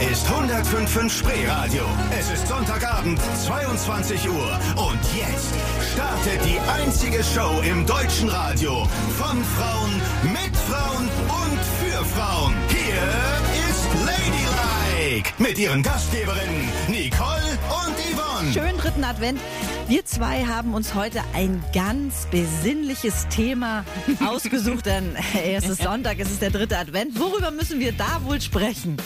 ist 105.5 Spreeradio. Es ist Sonntagabend, 22 Uhr. Und jetzt startet die einzige Show im deutschen Radio. Von Frauen, mit Frauen und für Frauen. Hier ist Ladylike. Mit ihren Gastgeberinnen Nicole und Yvonne. Schönen dritten Advent. Wir zwei haben uns heute ein ganz besinnliches Thema ausgesucht, denn es ist Sonntag, es ist der dritte Advent. Worüber müssen wir da wohl sprechen?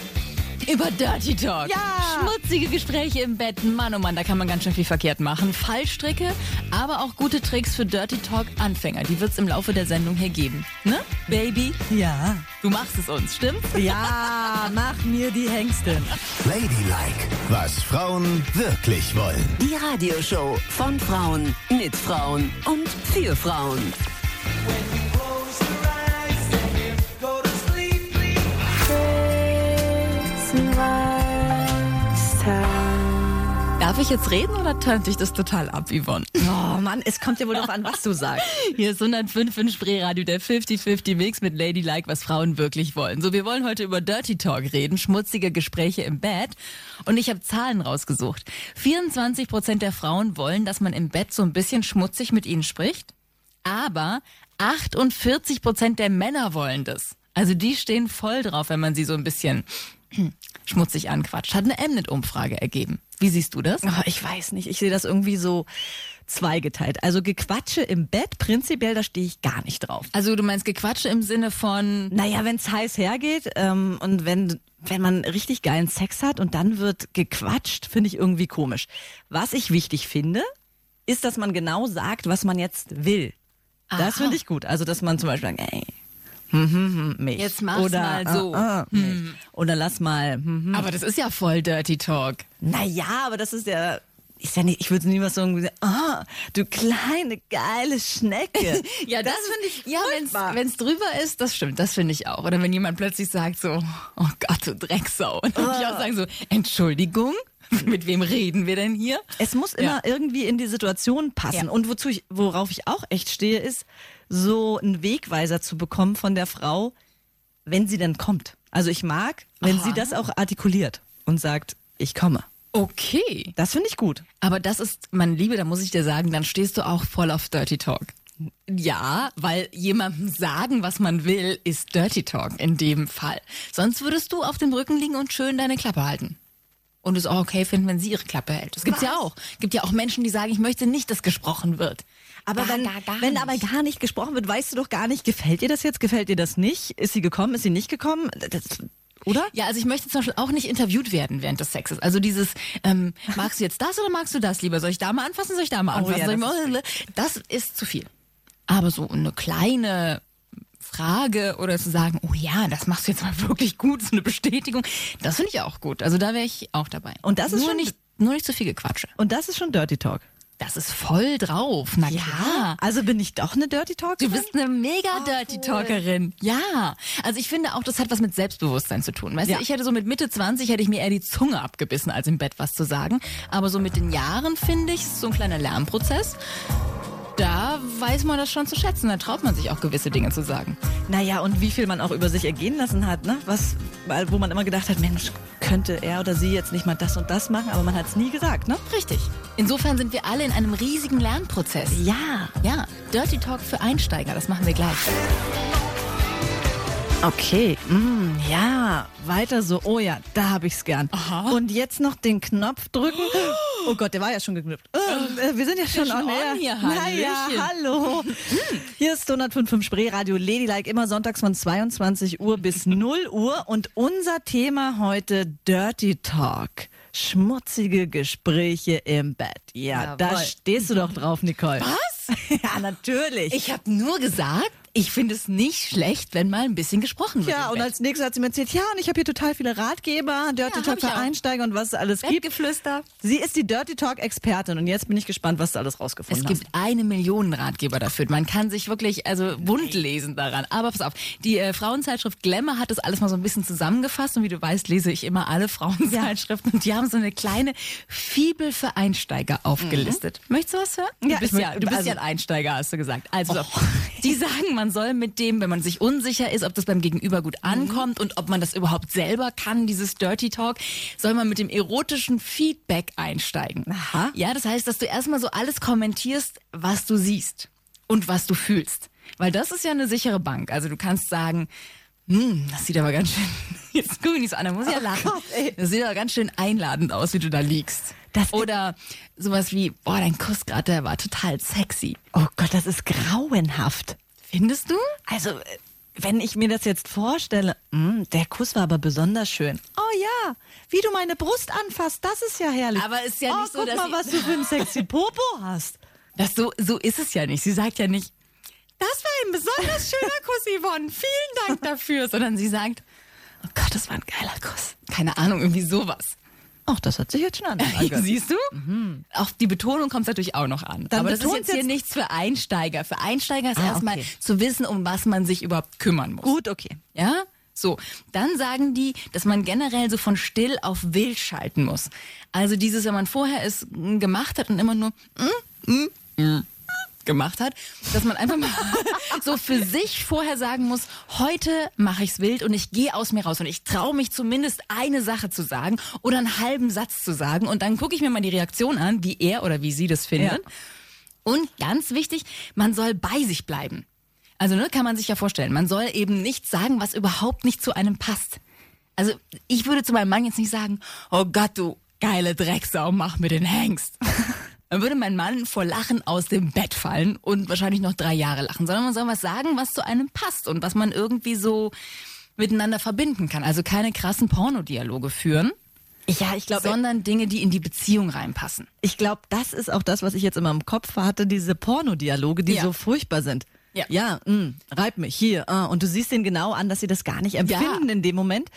Über Dirty Talk. Ja. Schmutzige Gespräche im Bett. Mann, oh Mann, da kann man ganz schön viel verkehrt machen. Fallstricke, aber auch gute Tricks für Dirty Talk Anfänger. Die wird's im Laufe der Sendung hier geben. Ne, Baby? Ja. Du machst es uns, stimmt's? Ja, mach mir die Hengste. Ladylike, was Frauen wirklich wollen. Die Radioshow von Frauen, mit Frauen und für Frauen. Darf ich jetzt reden oder tönt dich das total ab, Yvonne? Oh Mann, es kommt ja wohl darauf an, was du sagst. Hier ist 105 in Spreeradio, der 50-50 Mix mit Ladylike, was Frauen wirklich wollen. So, wir wollen heute über Dirty Talk reden, schmutzige Gespräche im Bett. Und ich habe Zahlen rausgesucht. 24 Prozent der Frauen wollen, dass man im Bett so ein bisschen schmutzig mit ihnen spricht. Aber 48 Prozent der Männer wollen das. Also die stehen voll drauf, wenn man sie so ein bisschen schmutzig anquatscht. Hat eine Mnet-Umfrage ergeben. Wie siehst du das? Oh, ich weiß nicht, ich sehe das irgendwie so zweigeteilt. Also Gequatsche im Bett, prinzipiell, da stehe ich gar nicht drauf. Also du meinst Gequatsche im Sinne von Naja, wenn es heiß hergeht ähm, und wenn, wenn man richtig geilen Sex hat und dann wird gequatscht, finde ich irgendwie komisch. Was ich wichtig finde, ist, dass man genau sagt, was man jetzt will. Das finde ich gut. Also, dass man zum Beispiel sagt, ey, hm, hm, hm, mich. Jetzt mach's Oder, mal so. Ah, ah, mich. Oder lass mal. Hm, hm. Aber das ist ja voll Dirty Talk. Naja, aber das ist ja. Ist ja nicht, ich würde niemals sagen, ah, du kleine geile Schnecke. Ja, das, finde ich. Ja, wenn es drüber ist, das stimmt, das finde ich auch. Oder wenn jemand plötzlich sagt so, oh Gott, du Drecksau. Und dann würde ich auch sagen so, Entschuldigung, mit wem reden wir denn hier? Es muss immer irgendwie in die Situation passen. Ja. Und wozu ich, worauf ich auch echt stehe, ist, so einen Wegweiser zu bekommen von der Frau, wenn sie dann kommt. Also ich mag, wenn Aha. sie das auch artikuliert und sagt, ich komme. Okay. Das finde ich gut. Aber das ist, meine Liebe, da muss ich dir sagen, dann stehst du auch voll auf Dirty Talk. Ja, weil jemandem sagen, was man will, ist Dirty Talk in dem Fall. Sonst würdest du auf dem Rücken liegen und schön deine Klappe halten. Und es auch okay finden, wenn sie ihre Klappe hält. Das gibt's ja auch. Gibt ja auch Menschen, die sagen, ich möchte nicht, dass gesprochen wird. Aber Gar, wenn, gar, gar wenn aber gar nicht gesprochen wird, weißt du doch gar nicht, gefällt dir das jetzt, gefällt dir das nicht? Ist sie gekommen, ist sie nicht gekommen? Das, oder? Ja, also ich möchte zum Beispiel auch nicht interviewt werden während des Sexes. Also dieses, ähm, magst du jetzt das oder magst du das lieber? Soll ich da mal anfassen, soll ich da mal Oh anfassen? ja, Soll ich mal, das ist zu viel. Aber so eine kleine Frage oder zu sagen, oh ja, das machst du jetzt mal wirklich gut, so eine Bestätigung, das finde ich auch gut. Also da wäre ich auch dabei. Und das ist nur schon- nicht, nur nicht zu viel Gequatsche. Und das ist schon Dirty Talk. Das ist voll drauf. Na klar. Also bin ich doch eine Dirty Talk? Du bist eine mega Dirty Talkerin. Ja. Also ich finde auch, das hat was mit Selbstbewusstsein zu tun. Weißt Ja. du, ich hätte so mit Mitte 20 hätte ich mir eher die Zunge abgebissen, als im Bett was zu sagen. Aber so mit den Jahren finde ich, ist so ein kleiner Lernprozess. Da weiß man das schon zu schätzen. Da traut man sich auch gewisse Dinge zu sagen. Naja, und wie viel man auch über sich ergehen lassen hat, ne? Was, wo man immer gedacht hat, Mensch, könnte er oder sie jetzt nicht mal das und das machen, aber man hat es nie gesagt, ne? Richtig. Insofern sind wir alle in einem riesigen Lernprozess. Ja. Ja, Dirty Talk für Einsteiger, das machen wir gleich. Okay, mm, ja, weiter so. Oh ja, da habe ich's gern. Aha. Und jetzt noch den Knopf drücken. Oh Gott, der war ja schon geknüpft. Äh, wir sind ja schon, schon on air. hier, Naja, hallo. Hier ist 105.5 Spreeradio Ladylike, immer sonntags von 22 Uhr bis 0 Uhr. Und unser Thema heute Dirty Talk. Schmutzige Gespräche im Bett. Ja, da Jawohl. stehst du doch drauf, Nicole. Was? ja, natürlich. Ich habe nur gesagt, ich finde es nicht schlecht, wenn mal ein bisschen gesprochen wird. Ja, und als nächstes hat sie mir erzählt, ja, und ich habe hier total viele Ratgeber, Dirty Ja, Talk für. Einsteiger und was es alles gibt. Bettgeflüster. Sie ist die Dirty Talk Expertin und jetzt bin ich gespannt, was du alles rausgefunden Es gibt eine Million Ratgeber dafür. Man kann sich wirklich also wund lesen daran. Aber pass auf, die äh, Frauenzeitschrift Glamour hat das alles mal so ein bisschen zusammengefasst und wie du weißt, lese ich immer alle Frauenzeitschriften und die haben so eine kleine Fibel für Einsteiger aufgelistet. Möchtest du was hören? Ja, du bist ja, du bist also- ja ein Einsteiger, hast du gesagt. Also, auf. die sagen man soll mit dem, wenn man sich unsicher ist, ob das beim Gegenüber gut ankommt und ob man das überhaupt selber kann, dieses Dirty Talk, soll man mit dem erotischen Feedback einsteigen. Aha. Ja, das heißt, dass du erstmal so alles kommentierst, was du siehst und was du fühlst. Weil das ist ja eine sichere Bank. Also du kannst sagen, hm, das sieht aber ganz schön, jetzt guck ich nicht so an, da muss ich ja lachen. Gott, das sieht aber ganz schön einladend aus, wie du da liegst. Das- Oder sowas wie, boah, dein Kuss gerade, der war total sexy. Oh Gott, das ist grauenhaft. Findest du? Also, wenn ich mir das jetzt vorstelle, mh, der Kuss war aber besonders schön. Oh ja, wie du meine Brust anfasst, das ist ja herrlich. Aber ist ja oh, nicht so, guck mal, was du für ein sexy Popo hast. Das so, so ist es ja nicht. Sie sagt ja nicht, das war ein besonders schöner Kuss, Yvonne. Vielen Dank dafür. Sondern sie sagt, oh Gott, das war ein geiler Kuss. Keine Ahnung, irgendwie sowas. Ach, das hat sich jetzt schon an. Siehst du? Auch die Betonung kommt natürlich auch noch an. Dann Aber das ist beton's jetzt hier jetzt- nichts für Einsteiger. Für Einsteiger ist Ah, erstmal okay. zu wissen, um was man sich überhaupt kümmern muss. Gut, okay. Ja? So, dann sagen die, dass man generell so von still auf wild schalten muss. Also dieses, wenn man vorher es mm, gemacht hat und immer nur mm, mm, mm, gemacht hat, dass man einfach mal so für sich vorher sagen muss, heute mache ich's wild und ich gehe aus mir raus und ich traue mich zumindest eine Sache zu sagen oder einen halben Satz zu sagen und dann gucke ich mir mal die Reaktion an, wie er oder wie sie das findet. Ja. Und ganz wichtig, man soll bei sich bleiben. Also ne, kann man sich ja vorstellen, man soll eben nichts sagen, was überhaupt nicht zu einem passt. Also ich würde zu meinem Mann jetzt nicht sagen, oh Gott, du geile Drecksau, mach mir den Hengst. Dann würde mein Mann vor Lachen aus dem Bett fallen und wahrscheinlich noch drei Jahre lachen, sondern man soll was sagen, was zu einem passt und was man irgendwie so miteinander verbinden kann. Also keine krassen Pornodialoge führen, Ja, ich glaube, sondern Dinge, die in die Beziehung reinpassen. ich glaube, das ist auch das, was ich jetzt immer im Kopf hatte, diese Pornodialoge, die Ja. so furchtbar sind. Ja. ja mh, reib mich hier. ah, und du siehst den genau an, dass sie das gar nicht empfinden in dem Moment.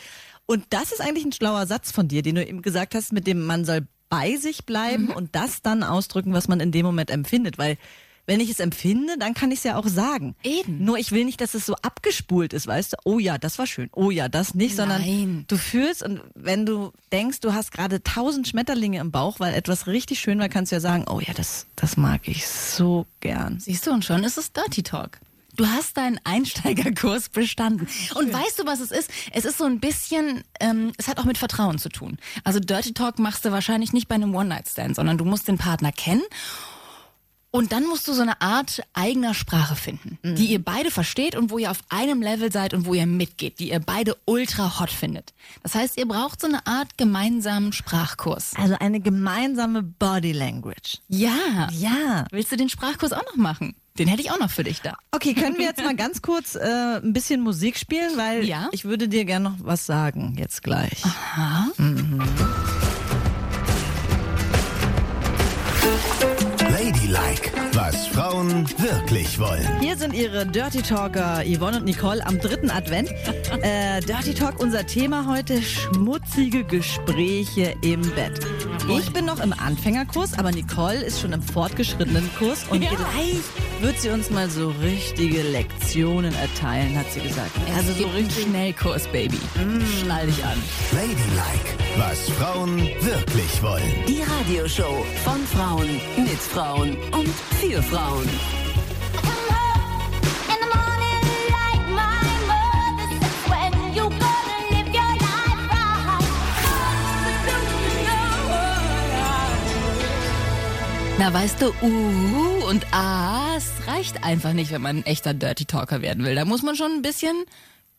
Und das ist eigentlich ein schlauer Satz von dir, den du eben gesagt hast, mit dem man soll bei sich bleiben Mhm. und das dann ausdrücken, was man in dem Moment empfindet. Weil wenn ich es empfinde, dann kann ich es ja auch sagen. Eben. Nur ich will nicht, dass es so abgespult ist, weißt du? Oh ja, das war schön. Oh ja, das nicht, sondern Nein. du fühlst und wenn du denkst, du hast gerade tausend Schmetterlinge im Bauch, weil etwas richtig schön war, kannst du ja sagen, oh ja, das, das mag ich so gern. Siehst du, und schon ist es Dirty Talk. Du hast deinen Einsteigerkurs bestanden. Und weißt du, was es ist? Es ist so ein bisschen, ähm, es hat auch mit Vertrauen zu tun. Also Dirty Talk machst du wahrscheinlich nicht bei einem One-Night-Stand, sondern du musst den Partner kennen. Und dann musst du so eine Art eigener Sprache finden, die ihr beide versteht und wo ihr auf einem Level seid und wo ihr mitgeht, die ihr beide ultra hot findet. Das heißt, ihr braucht so eine Art gemeinsamen Sprachkurs. Also eine gemeinsame Body Language. Ja. Ja. Willst du den Sprachkurs auch noch machen? Den hätte ich auch noch für dich da. Okay, können wir jetzt mal ganz kurz äh, ein bisschen Musik spielen, weil Ja. ich würde dir gerne noch was sagen jetzt gleich. Ladylike, was Frauen wirklich wollen. Hier sind ihre Dirty Talker Yvonne und Nicole am dritten Advent. Äh, Dirty Talk, unser Thema heute, schmutzige Gespräche im Bett. Ich bin noch im Anfängerkurs, aber Nicole ist schon im fortgeschrittenen Kurs und Ja. gleich wird sie uns mal so richtige Lektionen erteilen, hat sie gesagt. Also so richtig Schnellkurs, Baby. Schnall dich an. Ladylike, was Frauen wirklich wollen. Die Radioshow von Frauen mit Frauen und für Frauen. Na, weißt du, uh und ah, es reicht einfach nicht, wenn man ein echter Dirty Talker werden will. Da muss man schon ein bisschen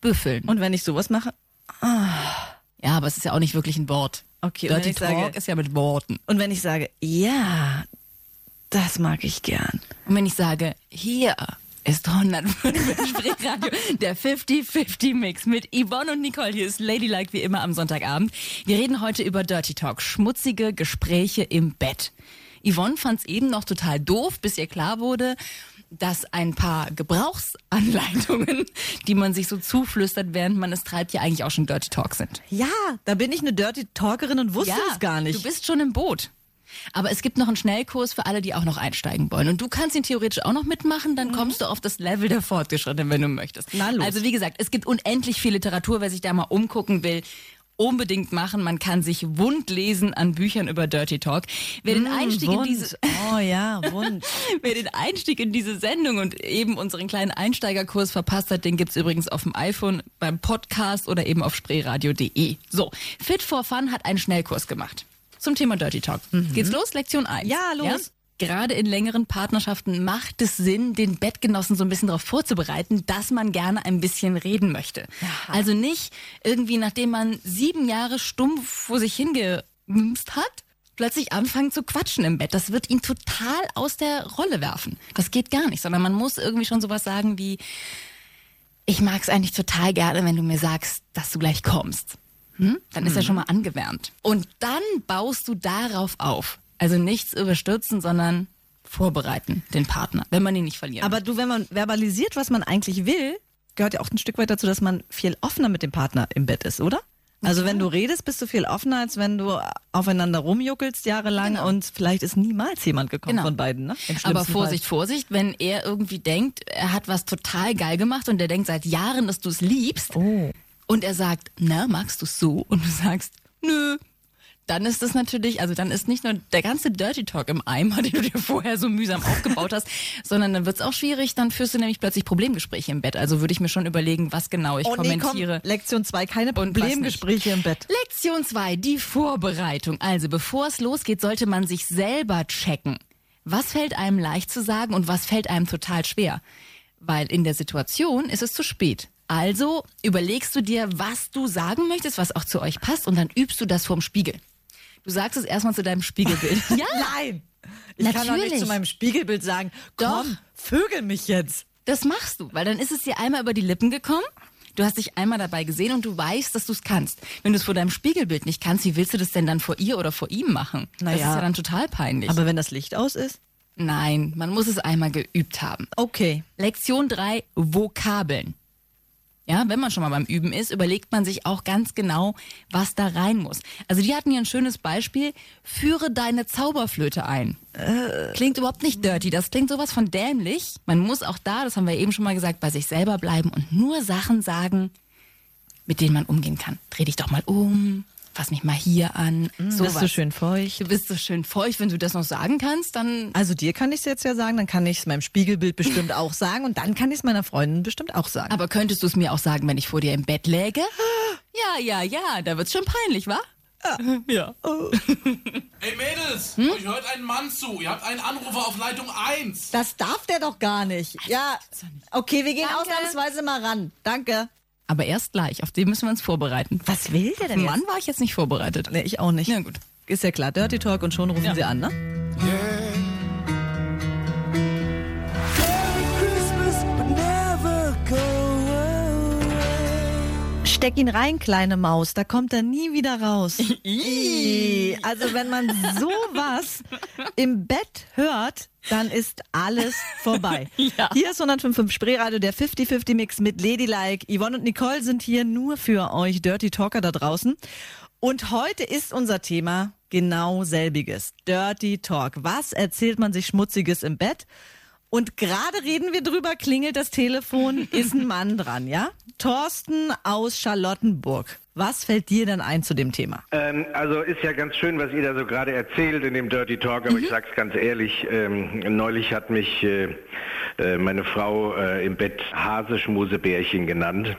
büffeln. Und wenn ich sowas mache, Ja, aber es ist ja auch nicht wirklich ein Wort. Okay, Dirty ich sage- Talk ist ja mit Worten. und wenn ich sage, ja, das mag ich gern. Und wenn ich sage, hier ist 105 Spreeradio, der 50-50-Mix mit Yvonne und Nicole. Hier ist Ladylike wie immer am Sonntagabend. Wir reden heute über Dirty Talk, schmutzige Gespräche im Bett. Yvonne fand es eben noch total doof, bis ihr klar wurde, dass ein paar Gebrauchsanleitungen, die man sich so zuflüstert, während man es treibt, ja eigentlich auch schon Dirty Talk sind. Ja, da bin ich eine Dirty Talkerin und wusste es gar nicht. Du bist schon im Boot. Aber es gibt noch einen Schnellkurs für alle, die auch noch einsteigen wollen. Und du kannst ihn theoretisch auch noch mitmachen, dann kommst du auf das Level der Fortgeschrittenen, wenn du möchtest. Na los. Also wie gesagt, es gibt unendlich viel Literatur, wer sich da mal umgucken will. Unbedingt machen. Man kann sich wund lesen an Büchern über Dirty Talk. Wer den Einstieg in Wund. diese Oh ja. Wer den Einstieg in diese Sendung und eben unseren kleinen Einsteigerkurs verpasst hat, den gibt's übrigens auf dem iPhone, beim Podcast oder eben auf spreeradio.de. So, Fit for Fun hat einen Schnellkurs gemacht zum Thema Dirty Talk. Geht's los? Lektion 1. Mhm. Ja, los. Gerade in längeren Partnerschaften macht es Sinn, den Bettgenossen so ein bisschen darauf vorzubereiten, dass man gerne ein bisschen reden möchte. Also nicht irgendwie, nachdem man sieben Jahre stumpf vor sich hingemst hat, plötzlich anfangen zu quatschen im Bett. Das wird ihn total aus der Rolle werfen. Das geht gar nicht, sondern man muss irgendwie schon sowas sagen wie, ich mag es eigentlich total gerne, wenn du mir sagst, dass du gleich kommst. Hm? Dann ist er schon mal angewärmt. Und dann baust du darauf auf. Also nichts überstürzen, sondern vorbereiten, den Partner, wenn man ihn nicht verlieren Aber du, wenn man verbalisiert, was man eigentlich will, gehört ja auch ein Stück weit dazu, dass man viel offener mit dem Partner im Bett ist, oder? Also wenn du redest, bist du viel offener, als wenn du aufeinander rumjuckelst jahrelang und vielleicht ist niemals jemand gekommen Genau. von beiden, ne? Aber Vorsicht, Vorsicht, wenn er irgendwie denkt, er hat was total geil gemacht und er denkt seit Jahren, dass du es liebst Oh. und er sagt, na, magst du so? Und du sagst, nö. Dann ist es natürlich, also dann ist nicht nur der ganze Dirty Talk im Eimer, den du dir vorher so mühsam aufgebaut hast, sondern dann wird es auch schwierig, dann führst du nämlich plötzlich Problemgespräche im Bett. Also würde ich mir schon überlegen, was genau ich Oh nee, komm, kommentiere. Lektion 2, keine. Problemgespräche im Bett. Lektion 2, die Vorbereitung. Also bevor es losgeht, sollte man sich selber checken. Was fällt einem leicht zu sagen und was fällt einem total schwer? Weil in der Situation ist es zu spät. Also überlegst du dir, was du sagen möchtest, was auch zu euch passt und dann übst du das vorm Spiegel. Du sagst es erstmal zu deinem Spiegelbild. ja, Nein! Ich kann doch nicht Natürlich. zu meinem Spiegelbild sagen, Doch. komm, vögel mich jetzt. das machst du, weil dann ist es dir einmal über die Lippen gekommen. Du hast dich einmal dabei gesehen und du weißt, dass du es kannst. Wenn du es vor deinem Spiegelbild nicht kannst, wie willst du das denn dann vor ihr oder vor ihm machen? Das Naja. ist ja dann total peinlich. Aber wenn das Licht aus ist? Nein, man muss es einmal geübt haben. Okay. Lektion 3, Vokabeln. Ja, wenn man schon mal beim Üben ist, überlegt man sich auch ganz genau, was da rein muss. Also die hatten hier ein schönes Beispiel. Führe deine Zauberflöte ein. Klingt überhaupt nicht dirty, das klingt sowas von dämlich. Man muss auch da, das haben wir eben schon mal gesagt, bei sich selber bleiben und nur Sachen sagen, mit denen man umgehen kann. Dreh dich doch mal um, fass mich mal hier an. So bist sowas. du schön feucht. Du bist so schön feucht, wenn du das noch sagen kannst, dann Also dir kann ich es jetzt ja sagen, dann kann ich es meinem Spiegelbild bestimmt auch sagen und dann kann ich es meiner Freundin bestimmt auch sagen. Aber könntest du es mir auch sagen, wenn ich vor dir im Bett läge? Ja, ja, ja, da wird's schon peinlich, wa? Ja. Hey Mädels, Hm? euch hört ein Mann zu. Ihr habt einen Anrufer auf Leitung 1. Das darf der doch gar nicht. Ja, okay, wir gehen Danke. ausnahmsweise mal ran. Danke. Aber erst gleich, auf den müssen wir uns vorbereiten. Was will der denn Mann war ich jetzt nicht vorbereitet. Nee, ich auch nicht. Na gut. Ist ja klar, Dirty Talk und schon rufen Ja. sie an, ne? Steck ihn rein, kleine Maus, da kommt er nie wieder raus. Also wenn man sowas im Bett hört, dann ist alles vorbei. Ja. Hier ist 105.5 Spreeradio, der 50-50-Mix mit Ladylike. Yvonne und Nicole sind hier nur für euch Dirty Talker da draußen. Und heute ist unser Thema genau selbiges. Dirty Talk. Was erzählt man sich Schmutziges im Bett? Und gerade reden wir drüber, klingelt das Telefon, ist ein Mann dran, ja? Thorsten aus Charlottenburg. Was fällt dir denn ein zu dem Thema? Ähm, also ist ja ganz schön, was ihr da so gerade erzählt in dem Dirty Talk, aber ich sag's ganz ehrlich, ähm, neulich hat mich äh, äh, meine Frau äh, im Bett Haseschmusebärchen genannt.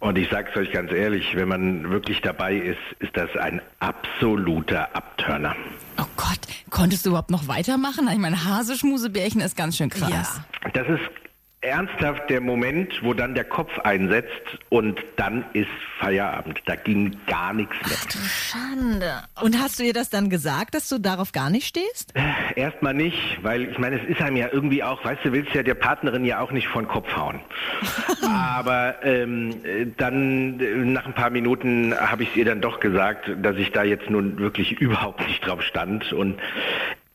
Und ich sag's euch ganz ehrlich, wenn man wirklich dabei ist, ist das ein absoluter Abturner. Oh Gott, konntest du überhaupt noch weitermachen? Ich meine, Haseschmusebärchen ist ganz schön krass. Ja. Das ist ernsthaft der Moment, wo dann der Kopf einsetzt und dann ist Feierabend. Da ging gar nichts mehr. Schande. Und hast du ihr das dann gesagt, dass du darauf gar nicht stehst? Erstmal nicht, weil ich meine, es ist einem ja irgendwie auch, weißt du, willst ja der Partnerin ja auch nicht vor den Kopf hauen. Aber ähm, äh, dann äh, nach ein paar Minuten habe ich es ihr dann doch gesagt, dass ich da jetzt nun wirklich überhaupt nicht drauf stand und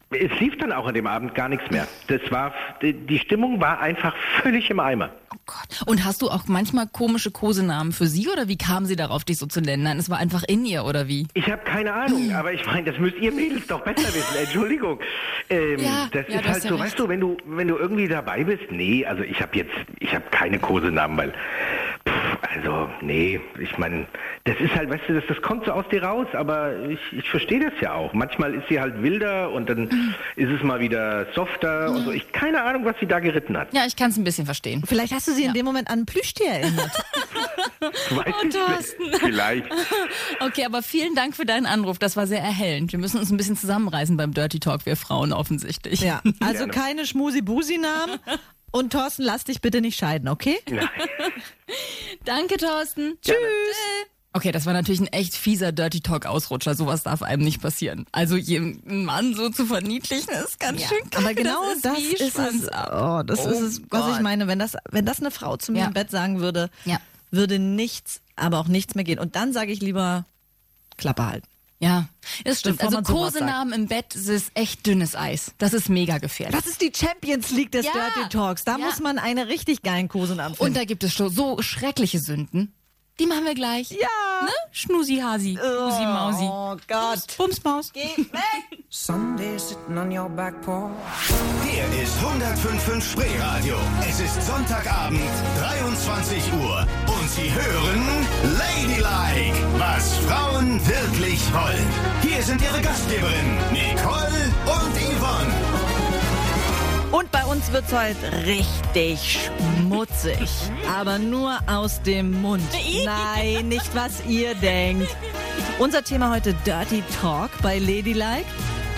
es lief dann auch an dem Abend gar nichts mehr. Das war, die Stimmung war einfach völlig im Eimer. Oh Gott. Und hast du auch manchmal komische Kosenamen für sie oder wie kam sie darauf, dich so zu nennen? Nein, es war einfach in ihr oder wie? Ich habe keine Ahnung, aber ich meine, das müsst ihr Mädels doch besser wissen. Entschuldigung. Ähm, Ja, das ja, ist halt so, recht. weißt du, wenn du wenn du irgendwie dabei bist, nee, also ich habe jetzt ich habe keine Kosenamen, weil also, nee, ich meine, das ist halt, weißt du, das, das kommt so aus dir raus, aber ich, ich verstehe das ja auch. Manchmal ist sie halt wilder und dann ist es mal wieder softer und so. Ich keine Ahnung, was sie da geritten hat. Ja, ich kann es ein bisschen verstehen. Vielleicht hast du sie in dem Moment an Plüschtier erinnert. Weiß ich Thorsten. Vielleicht. Okay, aber vielen Dank für deinen Anruf. Das war sehr erhellend. Wir müssen uns ein bisschen zusammenreißen beim Dirty Talk, wir Frauen offensichtlich. ja, also Gerne. keine Schmusi-Busi-Namen. Und Thorsten, lass dich bitte nicht scheiden, okay? Nein. Danke, Thorsten. Tschüss. Okay, das war natürlich ein echt fieser Dirty Talk-Ausrutscher. Sowas darf einem nicht passieren. Also jeden Mann so zu verniedlichen, ist ganz schön kacke. Aber genau das, ist es. Schwanz ab. Oh, das Oh ist es, was ich Gott. meine. Wenn das, wenn das eine Frau zu mir Ja. im Bett sagen würde, Ja. würde nichts, aber auch nichts mehr gehen. Und dann sage ich lieber Klappe halten. Ja, das stimmt. Also Kosenamen im Bett das ist echt dünnes Eis. Das ist mega gefährlich. Das ist die Champions League des Ja. Dirty Talks. Da Ja. muss man eine richtig geilen Kosenamen finden. Und da gibt es schon so schreckliche Sünden. Die machen wir gleich. ja. Ne? Schnusi-Hasi, Schnusi Mausi. Oh Gott. Bumsmaus. Geh weg. Sunday sitting on your back porch. Hier ist 105.5 Spreeradio. Es ist Sonntagabend, 23 Uhr. Und Sie hören Ladylike, was Frauen wirklich wollen. Hier sind Ihre Gastgeberinnen, Nicole und Yvonne. Und bei uns wird's heute richtig schmutzig. Aber nur aus dem Mund. Nein, nicht was ihr denkt. Unser Thema heute Dirty Talk bei Ladylike.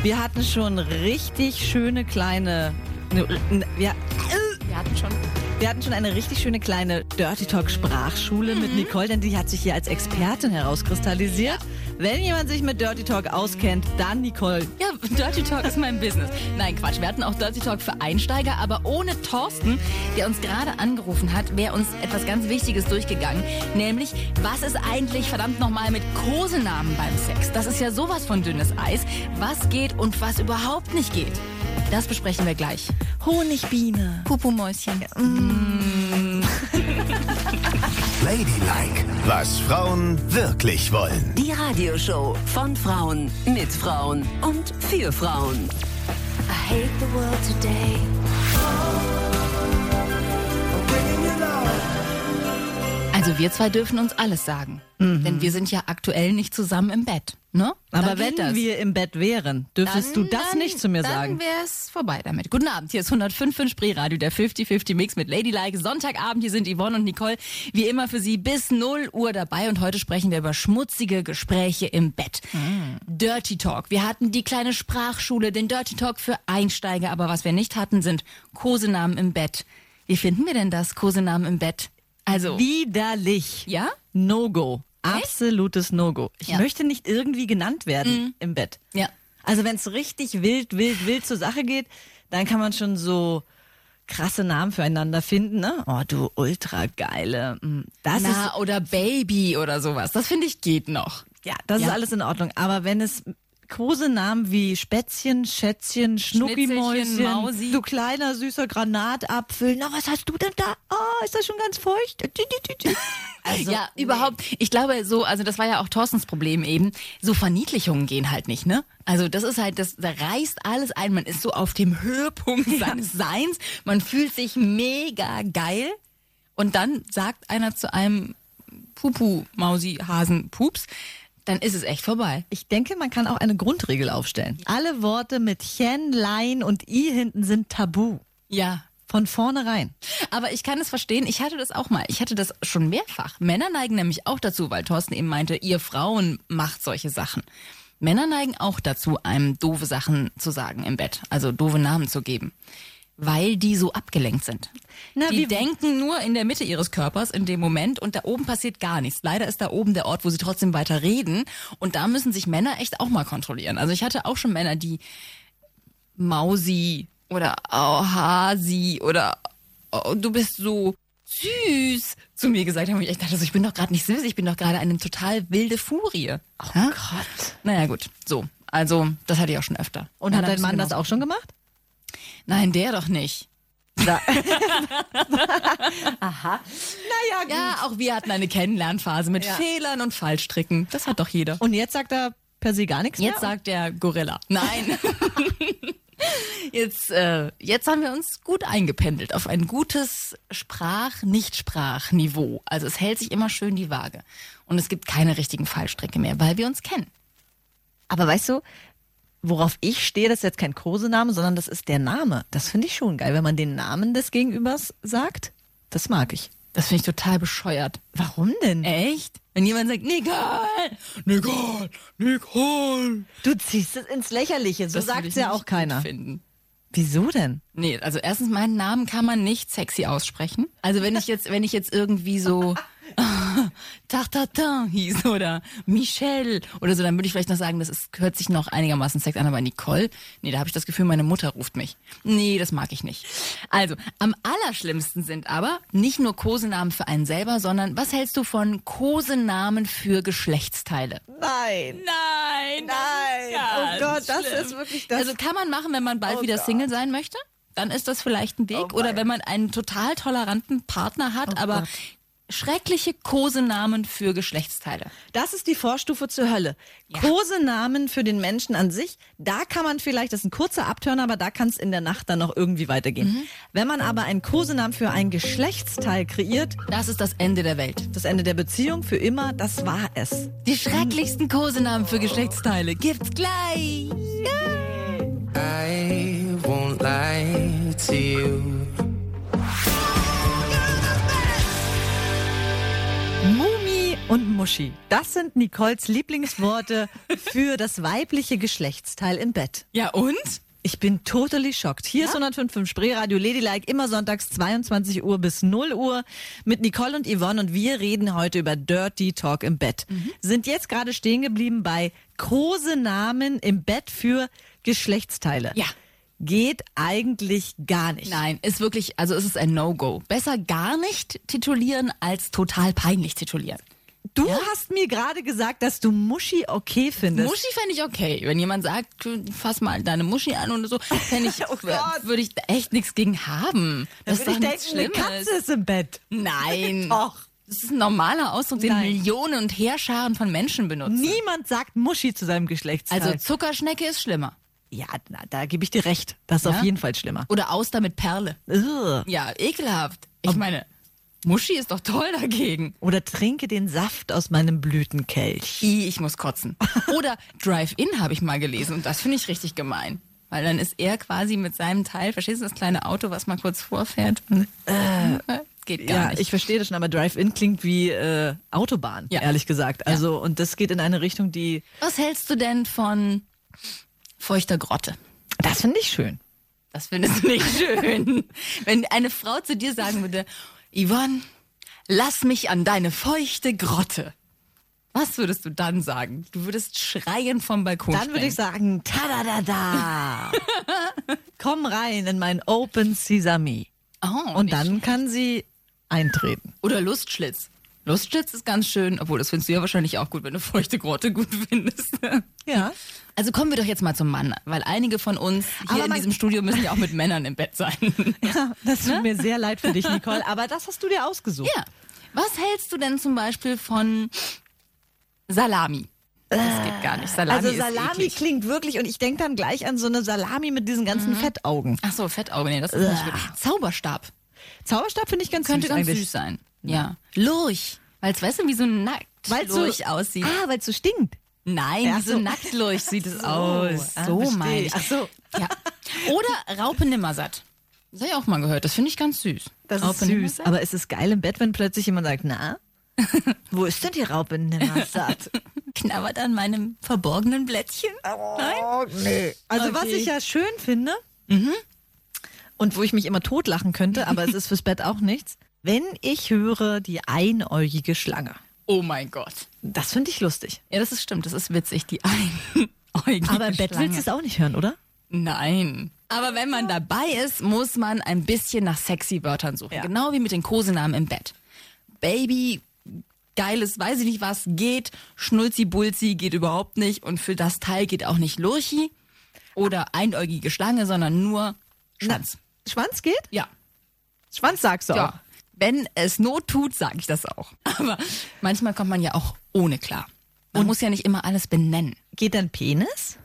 Wir hatten schon richtig schöne kleine. ne, ne, Wir, Wir hatten schon. wir hatten schon eine richtig schöne kleine Dirty Talk Sprachschule mit Nicole, denn die hat sich hier als Expertin herauskristallisiert. Wenn jemand sich mit Dirty Talk auskennt, dann Nicole. Ja, Dirty Talk ist mein Business. Nein, Quatsch. Wir hatten auch Dirty Talk für Einsteiger, aber ohne Thorsten, der uns gerade angerufen hat, wäre uns etwas ganz Wichtiges durchgegangen. Nämlich, was ist eigentlich verdammt nochmal mit Kosenamen beim Sex? Das ist ja sowas von dünnes Eis. Was geht und was überhaupt nicht geht? Das besprechen wir gleich. Honigbiene. Pupumäuschen. Ladylike, was Frauen wirklich wollen. Die Radioshow von Frauen, mit Frauen und für Frauen. I hate the world today. Also wir zwei dürfen uns alles sagen. Denn wir sind ja aktuell nicht zusammen im Bett. Ne? Aber wenn das. wir im Bett wären, dürftest du das dann- nicht zu mir dann sagen. Dann wäre es vorbei damit. Guten Abend, hier ist 105 von Spreeradio, der 50-50 Mix mit Ladylike. Sonntagabend, hier sind Yvonne und Nicole wie immer für Sie bis 0 Uhr dabei und heute sprechen wir über schmutzige Gespräche im Bett. Dirty Talk. Wir hatten die kleine Sprachschule, den Dirty Talk für Einsteiger, aber was wir nicht hatten, sind Kosenamen im Bett. Wie finden wir denn das, Kosenamen im Bett? Also, Widerlich. ja? No-Go. Absolutes No-Go. Ich Ja. Mhm. möchte nicht irgendwie genannt werden im Bett. Ja. Also wenn es richtig wild, wild, wild zur Sache geht, dann kann man schon so krasse Namen füreinander finden. Ne? Oh, du ultra geile. mm, Das Na, ist oder Baby oder sowas. Das finde ich geht noch. ja, das ist Ja. alles in Ordnung. Aber wenn es Kosenamen wie Spätzchen, Schätzchen, Schnuckimäuschen, du kleiner süßer Granatapfel, na was hast du denn da? Oh, ist das schon ganz feucht? Also, ja, überhaupt. Ich glaube, so, also das war ja auch Thorstens Problem eben. So Verniedlichungen gehen halt nicht, ne? Also das ist halt, das da reißt alles ein. Man ist so auf dem Höhepunkt seines Seins. Man fühlt sich mega geil. Und dann sagt einer zu einem Pupu, Mausi, Hasen, Pups, dann ist es echt vorbei. Ich denke, man kann auch eine Grundregel aufstellen. Alle Worte mit Chen, Lein und I hinten sind tabu. Ja. Von vornherein. Aber ich kann es verstehen, ich hatte das auch mal. Ich hatte das schon mehrfach. Männer neigen nämlich auch dazu, weil Thorsten eben meinte, ihr Frauen macht solche Sachen. Männer neigen auch dazu, einem doofe Sachen zu sagen im Bett, also doofe Namen zu geben. Weil die so abgelenkt sind. Na, die denken nur in der Mitte ihres Körpers in dem Moment und da oben passiert gar nichts. Leider ist da oben der Ort, wo sie trotzdem weiter reden und da müssen sich Männer echt auch mal kontrollieren. Also ich hatte auch schon Männer, die Mausi oder oh, Hasi oder oh, du bist so süß zu mir gesagt haben. Und ich dachte, so, ich bin doch gerade nicht süß, ich bin doch gerade eine total wilde Furie. Oh Gott. Naja gut, so. Also das hatte ich auch schon öfter. Und Ja, hat dein Mann das auch schon gemacht? Nein, der doch nicht. Aha. Naja, gut. Ja, auch wir hatten eine Kennenlernphase mit Ja. Fehlern und Fallstricken. Das hat doch jeder. Und jetzt sagt er per se gar nichts Jetzt mehr? sagt der Gorilla. Nein. Jetzt, äh, jetzt haben wir uns gut eingependelt auf ein gutes Sprach-Nicht-Sprach-Niveau. Also es hält sich immer schön die Waage. Und es gibt keine richtigen Fallstricke mehr, weil wir uns kennen. Aber weißt du, worauf ich stehe, das ist jetzt kein Kosename, sondern das ist der Name. Das finde ich schon geil, wenn man den Namen des Gegenübers sagt. Das mag ich. Das finde ich total bescheuert. Warum denn? Echt? Wenn jemand sagt, Nicole, Nicole, Nicole. Du ziehst es ins Lächerliche. So sagt ich ja auch keiner. Finden. Wieso denn? Nee, also erstens, meinen Namen kann man nicht sexy aussprechen. Also wenn ich jetzt, wenn ich jetzt irgendwie so Tartatin hieß oder Michelle oder so, dann würde ich vielleicht noch sagen, das ist, hört sich noch einigermaßen sexy an, aber Nicole, nee, da habe ich das Gefühl, meine Mutter ruft mich. Nee, das mag ich nicht. Also, am allerschlimmsten sind aber nicht nur Kosenamen für einen selber, sondern was hältst du von Kosenamen für Geschlechtsteile? Nein. Nein, Nein. Oh Gott, das ist wirklich das. Also kann man machen, wenn man bald Oh wieder Gott. Single sein möchte? Dann ist das vielleicht ein Weg. Oh Oder wenn man einen total toleranten Partner hat, Oh aber Gott. Schreckliche Kosenamen für Geschlechtsteile. Das ist die Vorstufe zur Hölle. Kosenamen für den Menschen an sich, da kann man vielleicht, das ist ein kurzer Abtörner, aber da kann es in der Nacht dann noch irgendwie weitergehen. Wenn man aber einen Kosenamen für ein Geschlechtsteil kreiert, Das ist das Ende der Welt. das Ende der Beziehung für immer, das war es. Die schrecklichsten Kosenamen für Geschlechtsteile gibt's gleich. I won't lie to you. Und Muschi, das sind Nicoles Lieblingsworte für das weibliche Geschlechtsteil im Bett. Ja und? Ich bin totally schockt. Hier ist 105.5 Spreeradio Ladylike, immer sonntags 22 Uhr bis 0 Uhr mit Nicole und Yvonne und wir reden heute über Dirty Talk im Bett. Sind jetzt gerade stehen geblieben bei Kosenamen im Bett für Geschlechtsteile. Ja. Geht eigentlich gar nicht. Nein, ist wirklich, also es ist ein No-Go. Besser gar nicht titulieren als total peinlich titulieren. Du hast mir gerade gesagt, dass du Muschi okay findest. Muschi fände ich okay. Wenn jemand sagt, fass mal deine Muschi an oder so, fände ich, Oh Gott. würde ich echt nichts gegen haben. Dann Das ist doch ich nichts denken, eine. Katze ist im Bett. Nein. Doch. Das ist ein normaler Ausdruck, den Nein. Millionen und Heerscharen von Menschen benutzen. Niemand sagt Muschi zu seinem Geschlechtsteil. Also Zuckerschnecke ist schlimmer. ja, na, da gebe ich dir recht. Das ist Ja? auf jeden Fall schlimmer. Oder Auster mit Perle. Ugh. Ja, ekelhaft. Ich meine, Muschi ist doch toll dagegen. Oder trinke den Saft aus meinem Blütenkelch. I, ich muss kotzen. Oder Drive-In habe ich mal gelesen und das finde ich richtig gemein. Weil dann ist er quasi mit seinem Teil, verstehst du, das kleine Auto, was mal kurz vorfährt? Und, äh, geht gar ja, nicht. ich verstehe das schon, aber Drive-In klingt wie äh, Autobahn, Ja. ehrlich gesagt. Also, und das geht in eine Richtung, die. was hältst du denn von feuchter Grotte? Das finde ich schön. Das findest du nicht schön. Wenn eine Frau zu dir sagen würde, Yvonne, lass mich an deine feuchte Grotte. Was würdest du dann sagen? Du würdest schreien vom Balkon. Dann würde ich sagen, ta-da-da-da. Komm rein in mein Open Sesame. oh, Und dann kann sie eintreten. Oder Lustschlitz. Lustschlitz ist ganz schön, obwohl das findest du ja wahrscheinlich auch gut, wenn du feuchte Grotte gut findest. Ja. Also kommen wir doch jetzt mal zum Mann, weil einige von uns hier Aber in diesem Studio müssen ja auch mit Männern im Bett sein. ja das tut mir sehr leid für dich, Nicole, aber das hast du dir ausgesucht. Ja. Was hältst du denn zum Beispiel von Salami? Das geht gar nicht. Salami also Salami klingt wirklich, und ich denke dann gleich an so eine Salami mit diesen ganzen Fettaugen. Ach so, Fettauge, nee, das ist nicht gut. Zauberstab Zauberstab finde ich ganz könnte süß ganz eigentlich. süß sein. Ja. Lurch, weil es weißt du, wie so ein Weil's so- aussieht. Ah, weil es so stinkt. Nein, wie so so. sieht es So, aus. ah, So verstehe. meine ich. Ach so. Ja. Oder Raupe Nimmersatt. Das habe ich auch mal gehört. Das finde ich ganz süß. Das Raupe ist süß. Nimmersatt? Aber ist es geil im Bett, wenn plötzlich jemand sagt, na, wo ist denn die Raupe Nimmersatt? Knabbert an meinem verborgenen Blättchen. Oh, nee. Also was Okay. ich ja schön finde und wo ich mich immer totlachen könnte, aber es ist fürs Bett auch nichts, wenn ich höre die einäugige Schlange. Oh mein Gott. Das finde ich lustig. Ja, das ist stimmt. Das ist witzig. Die einäugige Aber im Bett willst du es auch nicht hören, oder? Nein. Aber wenn man dabei ist, muss man ein bisschen nach sexy Wörtern suchen. Ja. Genau wie mit den Kosenamen im Bett. Baby, geiles, weiß ich nicht was, geht. Schnulzi Bulzi geht überhaupt nicht. Und für das Teil geht auch nicht Lurchi oder einäugige Schlange, sondern nur Schwanz. Schwanz geht? Ja. Schwanz sagst du auch. Ja. Wenn es Not tut, sage ich das auch. Aber manchmal kommt man ja auch ohne klar. Man muss ja nicht immer alles benennen. Geht dann Penis?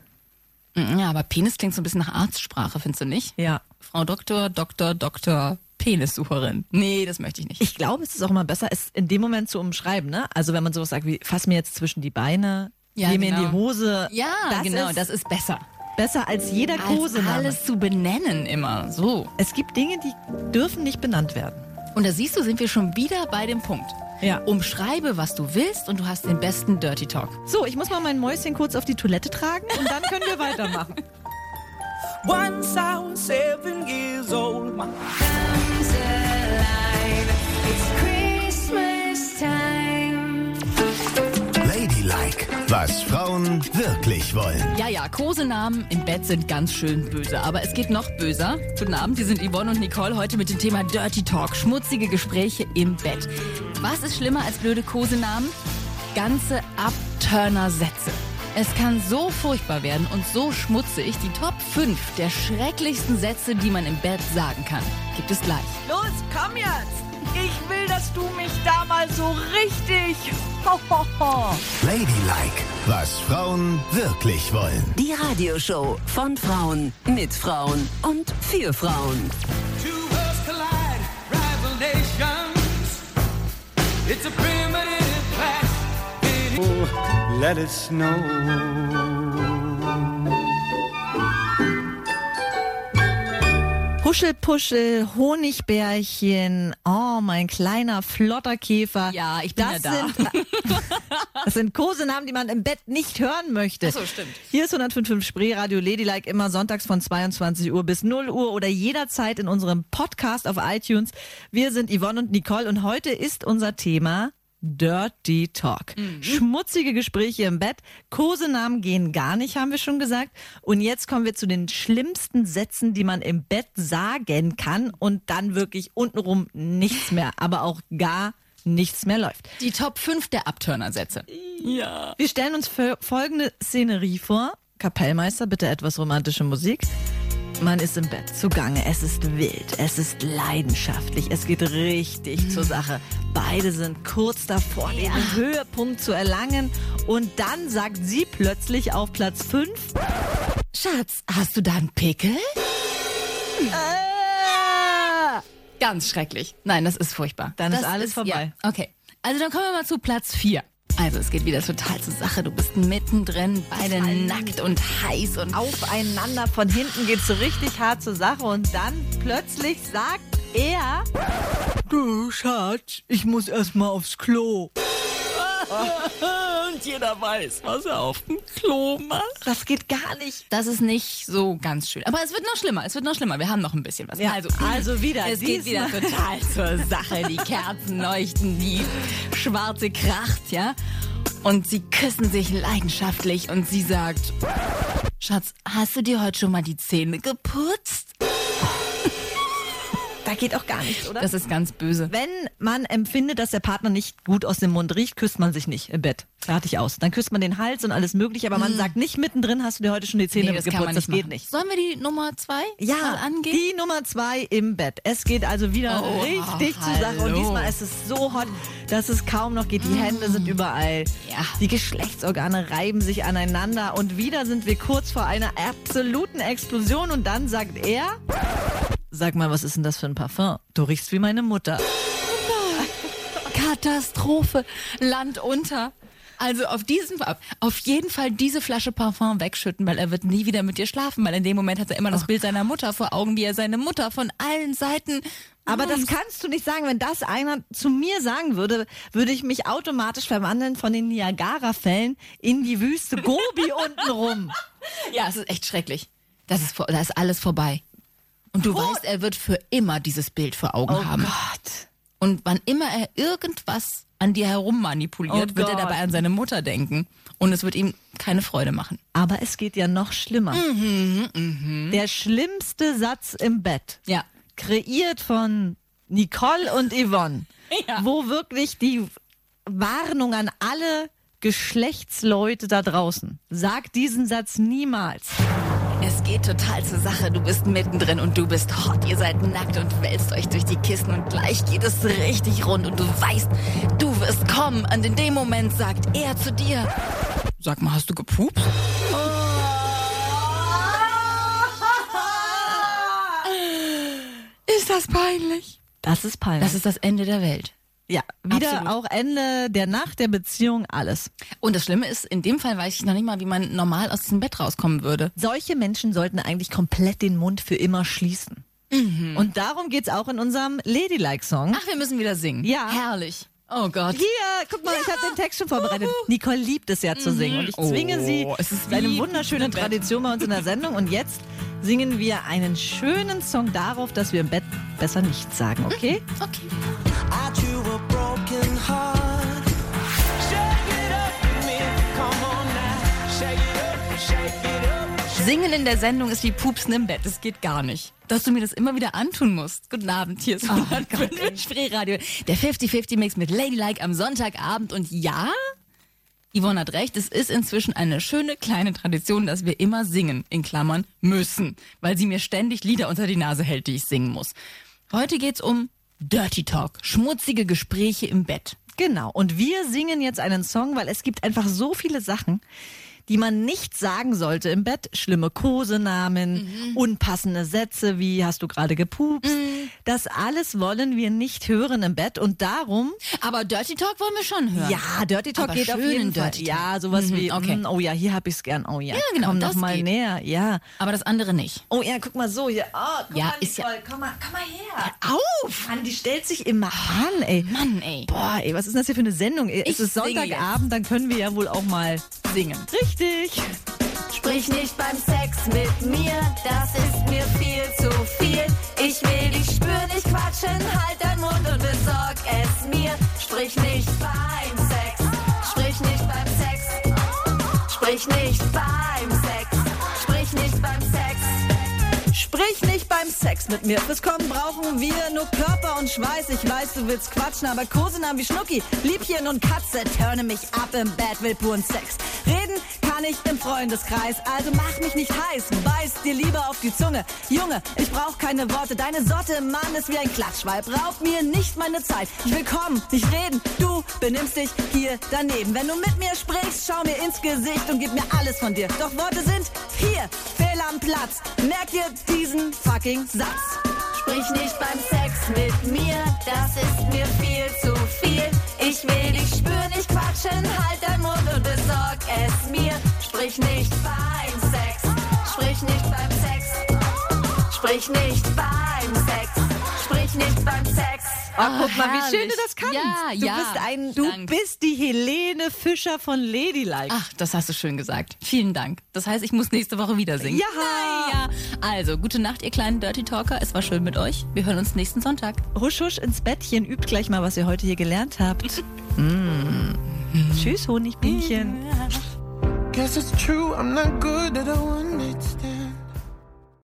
Ja, aber Penis klingt so ein bisschen nach Arztsprache, findest du nicht? Ja. Frau Doktor, Doktor, Doktor, Penissucherin. Nee, das möchte ich nicht. Ich glaube, es ist auch immer besser, es in dem Moment zu umschreiben, ne? Also wenn man sowas sagt wie, fass mir jetzt zwischen die Beine, Ja, geh mir in genau. die Hose. ja, das genau, ist das ist besser. besser als jeder Als Kosename. alles zu benennen immer. So. Es gibt Dinge, die dürfen nicht benannt werden. Und da siehst du, sind wir schon wieder bei dem Punkt. Ja. Umschreibe, was du willst und du hast den besten Dirty Talk. So, ich muss mal mein Mäuschen kurz auf die Toilette tragen und dann können wir weitermachen. Once I was seven years old, my Ladylike, was Frauen wirklich wollen. Ja, ja, Kosenamen im Bett sind ganz schön böse. Aber es geht noch böser. Guten Abend, hier sind Yvonne und Nicole heute mit dem Thema Dirty Talk. Schmutzige Gespräche im Bett. Was ist schlimmer als blöde Kosenamen? Ganze Abturner-Sätze. Es kann so furchtbar werden und so schmutzig. Die Top 5 der schrecklichsten Sätze, die man im Bett sagen kann, gibt es gleich. Los, komm jetzt! Ich will, dass du mich da mal so richtig. Ho, ho, ho. Ladylike, was Frauen wirklich wollen. Die Radioshow von Frauen, mit Frauen und für Frauen. two worlds collide, rival nations. It's a primitive clash. Oh, let it snow. Huschelpuschel, Honigbärchen, oh, mein kleiner flotter Käfer. Ja, ich bin das ja da. Sind, das sind Kosenamen, die man im Bett nicht hören möchte. Ach so, stimmt. Hier ist 105.5 Spree Radio Ladylike immer sonntags von 22 Uhr bis 0 Uhr oder jederzeit in unserem Podcast auf iTunes. Wir sind Yvonne und Nicole und heute ist unser Thema Dirty Talk. Schmutzige Gespräche im Bett. Kosenamen gehen gar nicht, haben wir schon gesagt. Und jetzt kommen wir zu den schlimmsten Sätzen, die man im Bett sagen kann und dann wirklich untenrum nichts mehr, aber auch gar nichts mehr läuft. Die Top 5 der Abturner-Sätze. Ja. Wir stellen uns fol- folgende Szenerie vor. Kapellmeister, bitte etwas romantische Musik. Man ist im Bett zugange. Es ist wild. Es ist leidenschaftlich. Es geht richtig zur Sache. Beide sind kurz davor, den Höhepunkt zu erlangen. Und dann sagt sie plötzlich auf Platz 5. Schatz, hast du da einen Pickel? Äh, Ganz schrecklich. Nein, das ist furchtbar. Dann das ist alles vorbei. Ja. Okay. Also dann kommen wir mal zu Platz 4. Also es geht wieder total zur Sache. Du bist mittendrin, beide nackt und heiß und aufeinander. Von hinten geht so richtig hart zur Sache. Und dann plötzlich sagt er. Du Schatz, ich muss erstmal aufs Klo. Und jeder weiß, was er auf dem Klo macht. Das geht gar nicht. Das ist nicht so ganz schön. Aber es wird noch schlimmer. Es wird noch schlimmer. Wir haben noch ein bisschen was. Ja, also, also wieder, Es geht wieder total zur Sache. Die Kerzen leuchten, die schwarze Kracht, ja. Und sie küssen sich leidenschaftlich und sie sagt, Schatz, hast du dir heute schon mal die Zähne geputzt? Geht auch gar nichts, oder? Das ist ganz böse. Wenn man empfindet, dass der Partner nicht gut aus dem Mund riecht, küsst man sich nicht im Bett. Fertig aus. Dann küsst man den Hals und alles mögliche, aber man sagt nicht mittendrin, hast du dir heute schon die Zähne Nee, das geputzt. nicht das geht nicht. Sollen wir die Nummer zwei mal Ja, angehen? die Nummer zwei im Bett. Es geht also wieder Oh, richtig zur Sache. Und diesmal ist es so hot, dass es kaum noch geht. Die Hände sind überall. Ja. Die Geschlechtsorgane reiben sich aneinander. Und wieder sind wir kurz vor einer absoluten Explosion. Und dann sagt er, sag mal, was ist denn das für ein Parfum? Du riechst wie meine Mutter. Katastrophe. Land unter. Also auf diesen, auf jeden Fall diese Flasche Parfum wegschütten, weil er wird nie wieder mit dir schlafen, weil in dem Moment hat er immer das Bild seiner Mutter vor Augen, wie er seine Mutter von allen Seiten. Aber das kannst du nicht sagen. Wenn das einer zu mir sagen würde, würde ich mich automatisch verwandeln von den Niagara-Fällen in die Wüste Gobi untenrum. Ja, es ist echt schrecklich. Das ist, da ist alles vorbei. Und du weißt, er wird für immer dieses Bild vor Augen Oh haben. Gott. Und wann immer er irgendwas an dir herum manipuliert, Oh wird er Gott. dabei an seine Mutter denken. Und es wird ihm keine Freude machen. Aber es geht ja noch schlimmer. Mhm, Der schlimmste Satz im Bett, Ja. kreiert von Nicole und Yvonne, Ja. wo wirklich die Warnung an alle Geschlechtsleute da draußen. Sag diesen Satz niemals. Es geht total zur Sache. Du bist mittendrin und du bist hot. Ihr seid nackt und wälzt euch durch die Kissen und gleich geht es richtig rund und du weißt, du wirst kommen. Und in dem Moment sagt er zu dir: Sag mal, hast du gepupst? Ist das peinlich? Das ist peinlich. Das ist das Ende der Welt ja, wieder Absolut. auch Ende der Nacht, der Beziehung, alles. Und das Schlimme ist, in dem Fall weiß ich noch nicht mal, wie man normal aus dem Bett rauskommen würde. Solche Menschen sollten eigentlich komplett den Mund für immer schließen. Und darum geht's auch in unserem Ladylike-Song. Ach, wir müssen wieder singen. Ja. Herrlich. Oh Gott. Hier, guck mal, ich habe den Text schon vorbereitet. Nicole liebt es ja zu singen und ich zwinge sie. Oh, es ist Es ist eine wunderschöne. Tradition bei uns in der Sendung und jetzt singen wir einen schönen Song darauf, dass wir im Bett besser nichts sagen, okay? Okay. Up. Singen in der Sendung ist wie Pupsen im Bett. Das geht gar nicht. Dass du mir das immer wieder antun musst. Guten Abend, hier ist oh Spreeradio. Der 50-50-Mix mit Ladylike am Sonntagabend. Und ja, Yvonne hat recht, es ist inzwischen eine schöne kleine Tradition, dass wir immer singen, in Klammern müssen, weil sie mir ständig Lieder unter die Nase hält, die ich singen muss. Heute geht's um Dirty Talk, schmutzige Gespräche im Bett. Genau. Und wir singen jetzt einen Song, weil es gibt einfach so viele Sachen, die man nicht sagen sollte im Bett. Schlimme Kosenamen, unpassende Sätze, wie hast du gerade gepupst. Das alles wollen wir nicht hören im Bett und darum, Aber Dirty Talk wollen wir schon hören. ja, Dirty Talk Aber geht auf jeden Fall. Dirty Talk. Ja, sowas Mhm, wie, okay. mm, oh ja, hier hab ich's gern. Oh ja, Ja, genau, komm noch das mal geht. näher. Ja. Aber das andere nicht. Oh ja, guck mal so hier. Oh, guck Ja, mal, ist ja- komm mal, komm mal her. Auf! Mann, die stellt sich immer an, ey. Mann, ey. Boah, ey, was ist denn das hier für eine Sendung? Ich es ist Sonntagabend, dann können wir ja wohl auch mal Singen. richtig. Sprich nicht beim Sex mit mir, das ist mir viel zu viel. Ich will dich spüren, nicht quatschen, halt dein Mund und besorg es mir. Sprich nicht beim Sex, sprich nicht beim Sex, sprich nicht beim Sex, Sprich nicht beim Sex mit mir. Fürs Kommen brauchen wir nur Körper und Schweiß. Ich weiß, du willst quatschen, aber Kosenamen wie Schnucki, Liebchen und Katze turne mich ab im Bett, will puren Sex. Reden kann ich im Freundeskreis, also mach mich nicht heiß, beiß dir lieber auf die Zunge. Junge, ich brauch keine Worte, deine Sorte, Mann, ist wie ein Klatschweib. Raub mir nicht meine Zeit, ich will kommen, nicht reden. Du benimmst dich hier daneben. Wenn du mit mir sprichst, schau mir ins Gesicht und gib mir alles von dir. Doch Worte sind hier, fehl am Platz. Merk dir diesen fucking Satz. Sprich nicht beim Sex mit mir, das ist mir viel zu viel. Ich will dich spüren, nicht quatschen, halt dein Mund und besorg es mir. Sprich nicht beim Sex, sprich nicht beim Sex, sprich nicht beim Sex, sprich nicht beim Sex. Oh, guck mal, wie schön du das kannst. Ja, du ja. bist ein, du Dank. bist die Helene Fischer von Ladylike. Ach, das hast du schön gesagt. Vielen Dank. Das heißt, ich muss nächste Woche wieder singen. Ja. Naja. Also, gute Nacht, ihr kleinen Dirty Talker. Es war schön mit euch. Wir hören uns nächsten Sonntag. Husch, husch ins Bettchen, übt gleich mal, was ihr heute hier gelernt habt. Mm. Tschüss, Honigbienchen. Guess it's true, I'm not good at stand.